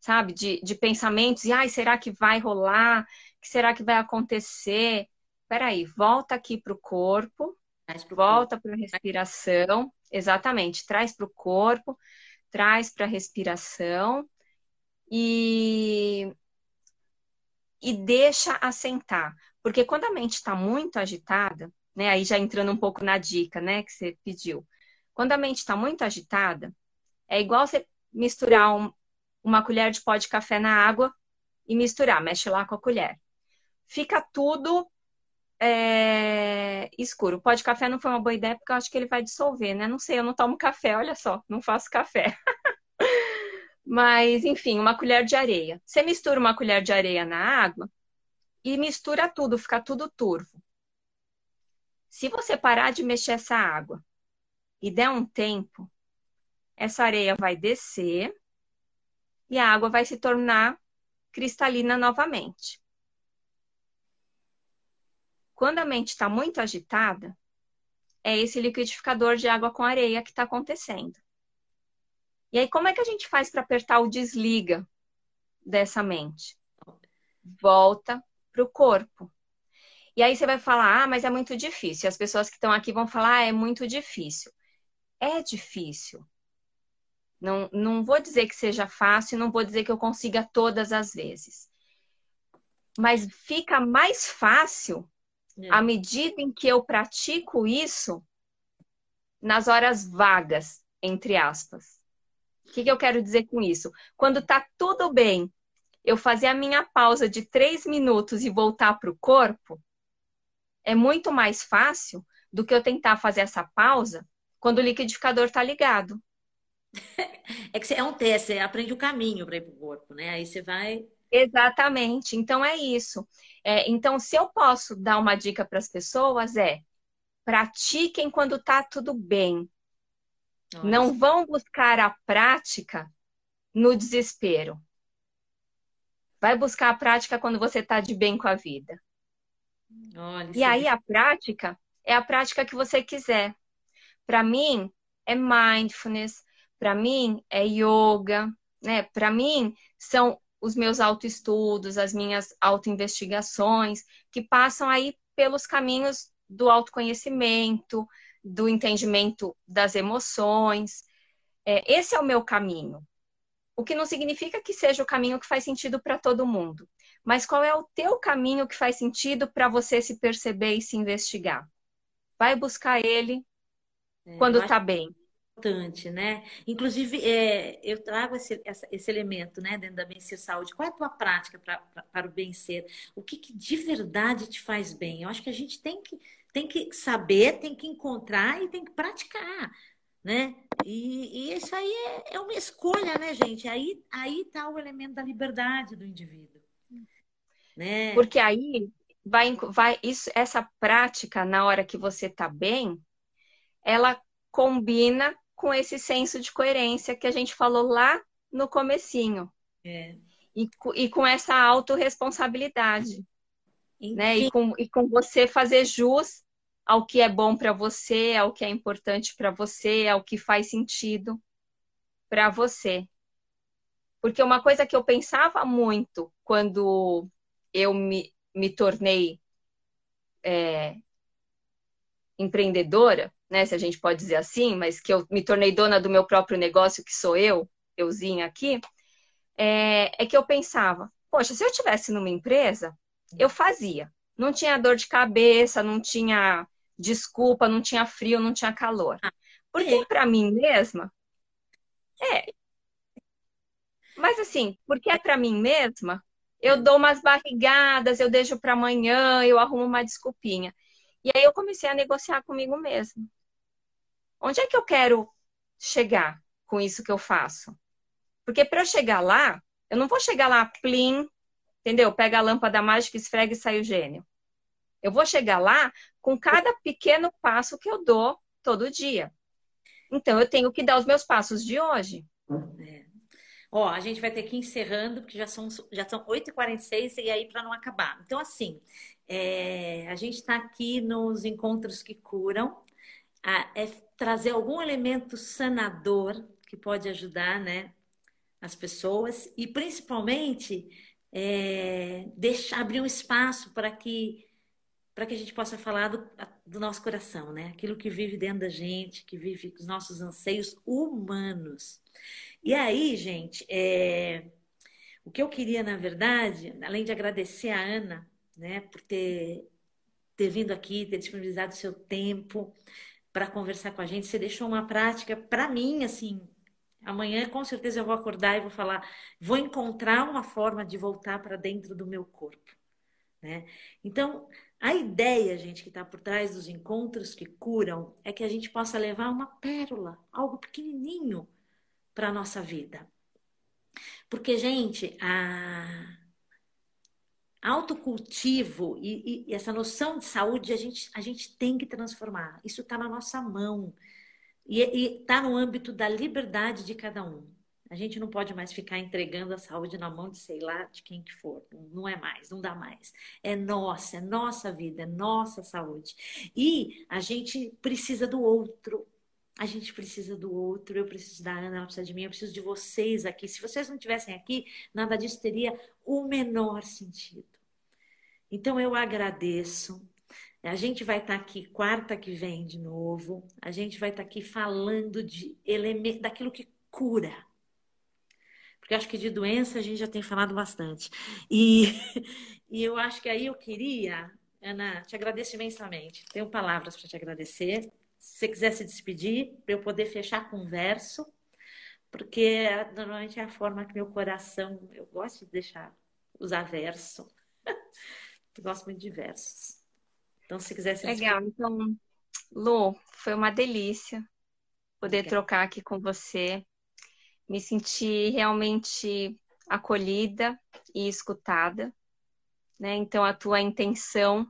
S2: sabe, de, de pensamentos, e ai, será que vai rolar? O que será que vai acontecer? Peraí, volta aqui para o corpo, volta para a respiração, exatamente, traz para o corpo, traz para a respiração e, e deixa assentar. Porque quando a mente está muito agitada, né? Aí já entrando um pouco na dica, né, que você pediu. Quando a mente está muito agitada, é igual você misturar um, uma colher de pó de café na água e misturar, mexe lá com a colher. Fica tudo é, escuro. O pó de café não foi uma boa ideia porque eu acho que ele vai dissolver, né? Não sei, eu não tomo café, olha só, não faço café. Mas, enfim, uma colher de areia. Você mistura uma colher de areia na água e mistura tudo, fica tudo turvo. Se você parar de mexer essa água e der um tempo, essa areia vai descer e a água vai se tornar cristalina novamente. Quando a mente está muito agitada, é esse liquidificador de água com areia que está acontecendo. E aí, como é que a gente faz para apertar o desliga dessa mente? Volta para o corpo. E aí você vai falar, ah, mas é muito difícil. As pessoas que estão aqui vão falar, ah, é muito difícil. É difícil. Não, não vou dizer que seja fácil, não vou dizer que eu consiga todas as vezes. Mas fica mais fácil é. à medida em que eu pratico isso nas horas vagas, entre aspas. O que, que eu quero dizer com isso? Quando tá tudo bem, eu fazer a minha pausa de três minutos e voltar para o corpo, é muito mais fácil do que eu tentar fazer essa pausa quando o liquidificador está ligado.
S1: É que é um teste, você aprende o caminho para ir para o corpo, né? Aí você vai.
S2: Exatamente. Então é isso. É, então, se eu posso dar uma dica para as pessoas, é pratiquem quando está tudo bem. Nossa. Não vão buscar a prática no desespero. Vai buscar a prática quando você está de bem com a vida. Olha, e aí a prática é a prática que você quiser. Para mim é mindfulness, para mim é yoga, né? Para mim são os meus autoestudos, as minhas autoinvestigações, que passam aí pelos caminhos do autoconhecimento, do entendimento das emoções. É, esse é o meu caminho. O que não significa que seja o caminho que faz sentido para todo mundo. Mas qual é o teu caminho que faz sentido para você se perceber e se investigar? Vai buscar ele é, quando está bem.
S1: Importante, né? Inclusive, é, eu trago esse, esse elemento né, dentro da Bem-Ser Saúde. Qual é a tua prática pra, pra, para o bem-ser? O que, que de verdade te faz bem? Eu acho que a gente tem que, tem que saber, tem que encontrar e tem que praticar né? E, e isso aí é, é, uma escolha, né, gente? Aí aí está o elemento da liberdade do indivíduo, né?
S2: Porque aí vai, vai isso, essa prática na hora que você está bem, ela combina com esse senso de coerência que a gente falou lá no comecinho. É. E, e com essa autorresponsabilidade. Né? E, com, e com você fazer jus ao que é bom para você, ao que é importante para você, ao que faz sentido para você. Porque uma coisa que eu pensava muito quando eu me, me tornei é, empreendedora, né, se a gente pode dizer assim, mas que eu me tornei dona do meu próprio negócio, que sou eu, euzinha aqui, é, é que eu pensava, poxa, se eu tivesse numa empresa, eu fazia. Não tinha dor de cabeça, não tinha desculpa, não tinha frio, não tinha calor. Ah, porque é. para mim mesma, é. Mas assim, porque é para mim mesma, eu dou umas barrigadas, eu deixo para amanhã, eu arrumo uma desculpinha. E aí eu comecei a negociar comigo mesma. Onde é que eu quero chegar com isso que eu faço? Porque para eu chegar lá, eu não vou chegar lá plim, entendeu? Pega a lâmpada mágica, esfrega e sai o gênio. Eu vou chegar lá com cada pequeno passo que eu dou todo dia. Então, eu tenho que dar os meus passos de hoje.
S1: É. Ó, a gente vai ter que ir encerrando, porque já são, já são 8h46 e aí para não acabar. Então, assim, é, a gente está aqui nos encontros que curam, a, é trazer algum elemento sanador que pode ajudar, né, as pessoas e principalmente é, deixar abrir um espaço para que para que a gente possa falar do, do, nosso coração, né? Aquilo que vive dentro da gente, que vive os nossos anseios humanos. E aí, gente, é... o que eu queria, na verdade, além de agradecer a Ana, né, por ter, ter vindo aqui, ter disponibilizado o seu tempo para conversar com a gente, você deixou uma prática para mim, assim, Amanhã, com certeza, eu vou acordar e vou falar, vou encontrar uma forma de voltar para dentro do meu corpo. Né? Então, a ideia, gente, que está por trás dos encontros que curam é que a gente possa levar uma pérola, algo pequenininho para a nossa vida. Porque, gente, a autocultivo e, e, essa noção de saúde a gente, a gente tem que transformar. Isso está na nossa mão. E está no âmbito da liberdade de cada um. A gente não pode mais ficar entregando a saúde na mão de sei lá de quem que for. Não é mais, não dá mais. É nossa, é nossa vida, é nossa saúde. E a gente precisa do outro. A gente precisa do outro, eu preciso da Ana, ela precisa de mim, eu preciso de vocês aqui. Se vocês não estivessem aqui, nada disso teria o menor sentido. Então eu agradeço. A gente vai estar aqui quarta que vem de novo. A gente vai estar aqui falando de elemento, daquilo que cura porque acho que de doença a gente já tem falado bastante. E, e eu acho que aí eu queria, Ana, te agradeço imensamente. Tenho palavras para te agradecer. Se você quiser se despedir, para eu poder fechar com verso, porque normalmente é a forma que meu coração, eu gosto de deixar, usar verso. eu gosto muito de versos. Então, se quiser se
S2: Legal, despedir. então, Lu, foi uma delícia poder trocar aqui com você me senti realmente acolhida e escutada, né? Então a tua intenção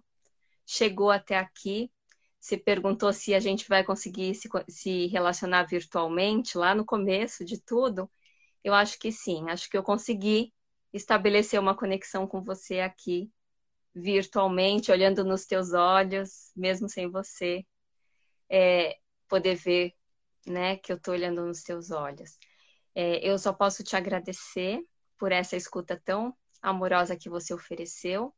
S2: chegou até aqui. Você perguntou se a gente vai conseguir se, se relacionar virtualmente lá no começo de tudo. Eu acho que sim, acho que eu consegui estabelecer uma conexão com você aqui virtualmente, olhando nos teus olhos, mesmo sem você é, poder ver, né, que eu estou olhando nos teus olhos. É, eu só posso te agradecer por essa escuta tão amorosa que você ofereceu.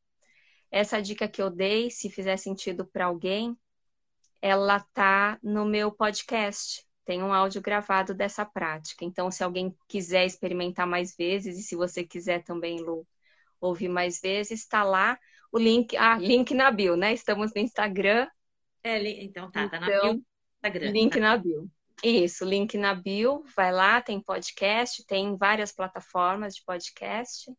S2: Essa dica que eu dei, se fizer sentido para alguém, ela tá no meu podcast. Tem um áudio gravado dessa prática. Então, se alguém quiser experimentar mais vezes, e se você quiser também, Lu, ouvir mais vezes, está lá o link. Ah, link na bio, né? Estamos no Instagram.
S1: É, então tá, tá na então, bio. Instagram.
S2: Link tá. na bio. Isso, link na bio, vai lá, tem podcast, tem várias plataformas de podcast.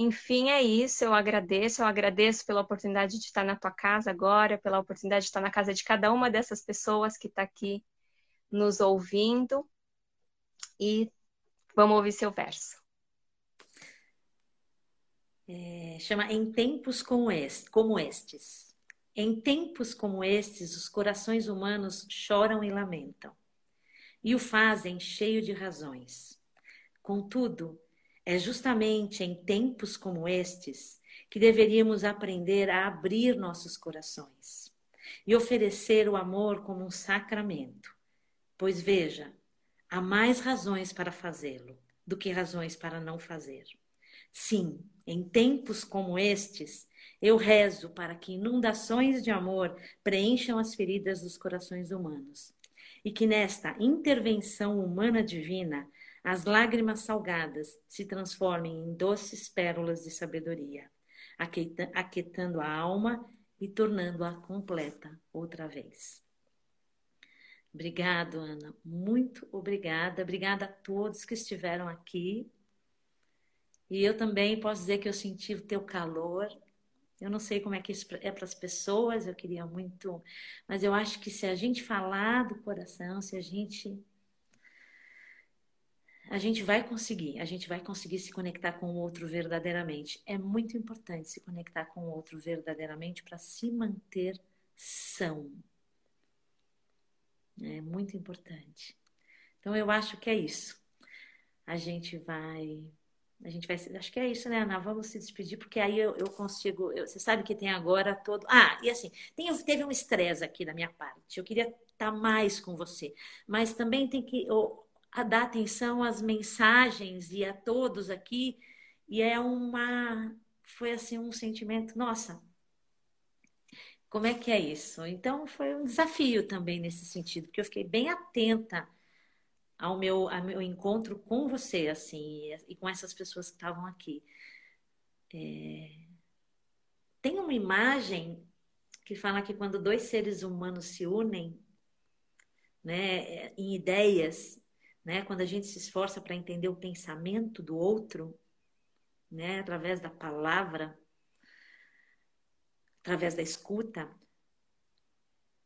S2: Enfim, é isso. Eu agradeço, eu agradeço pela oportunidade de estar na tua casa agora, pela oportunidade de estar na casa de cada uma dessas pessoas que está aqui nos ouvindo. E vamos ouvir seu verso.
S1: É, chama Em Tempos como, como Estes. Em tempos como estes, os corações humanos choram e lamentam e o fazem cheio de razões. Contudo, é justamente em tempos como estes que deveríamos aprender a abrir nossos corações e oferecer o amor como um sacramento. Pois veja, há mais razões para fazê-lo do que razões para não fazer. Sim, em tempos como estes, eu rezo para que inundações de amor preencham as feridas dos corações humanos e que nesta intervenção humana divina as lágrimas salgadas se transformem em doces pérolas de sabedoria, aquietando a alma e tornando-a completa outra vez. Obrigado, Ana. Muito obrigada. Obrigada a todos que estiveram aqui. E eu também posso dizer que eu senti o teu calor, eu não sei como é que isso é para as pessoas, eu queria muito, mas eu acho que se a gente falar do coração, se a gente a gente vai conseguir, a gente vai conseguir se conectar com o outro verdadeiramente. É muito importante se conectar com o outro verdadeiramente para se manter são. É muito importante. Então eu acho que é isso. A gente vai a gente vai. Acho que é isso, né, Ana? Vamos se despedir, porque aí eu, eu consigo. Eu, você sabe que tem agora todo. Ah, e assim, tem, teve um estresse aqui da minha parte. Eu queria estar mais com você, mas também tem que oh, dar atenção às mensagens e a todos aqui. E é uma. Foi assim um sentimento, nossa, como é que é isso? Então foi um desafio também nesse sentido, porque eu fiquei bem atenta ao meu, ao meu encontro com você, assim, e com essas pessoas que estavam aqui. É... Tem uma imagem que fala que quando dois seres humanos se unem, né, em ideias, né, quando a gente se esforça para entender o pensamento do outro, né, através da palavra, através da escuta,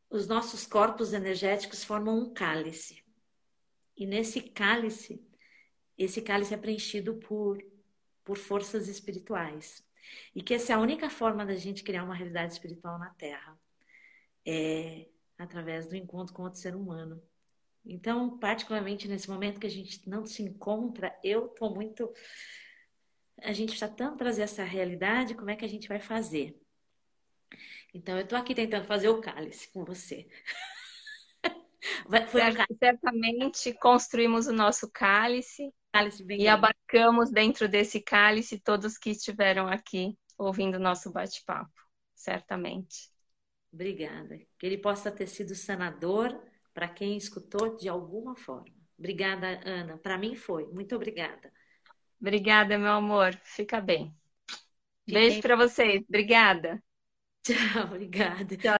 S1: os nossos corpos energéticos formam um cálice. E nesse cálice, esse cálice é preenchido por, por forças espirituais. E que essa é a única forma da gente criar uma realidade espiritual na Terra. É através do encontro com outro ser humano. Então, particularmente nesse momento que a gente não se encontra, eu estou muito. A gente está tanto trazer essa realidade, como é que a gente vai fazer? Então, eu estou aqui tentando fazer o cálice com você.
S2: Foi Certamente construímos o nosso cálice, cálice e abarcamos dentro desse cálice todos que estiveram aqui ouvindo o nosso bate-papo, certamente.
S1: Obrigada. Que ele possa ter sido sanador para quem escutou de alguma forma. Obrigada, Ana. Para mim foi. Muito obrigada.
S2: Obrigada, meu amor. Fica bem. Fiquem... Beijo para vocês. Obrigada.
S1: Tchau, obrigada. Tchau.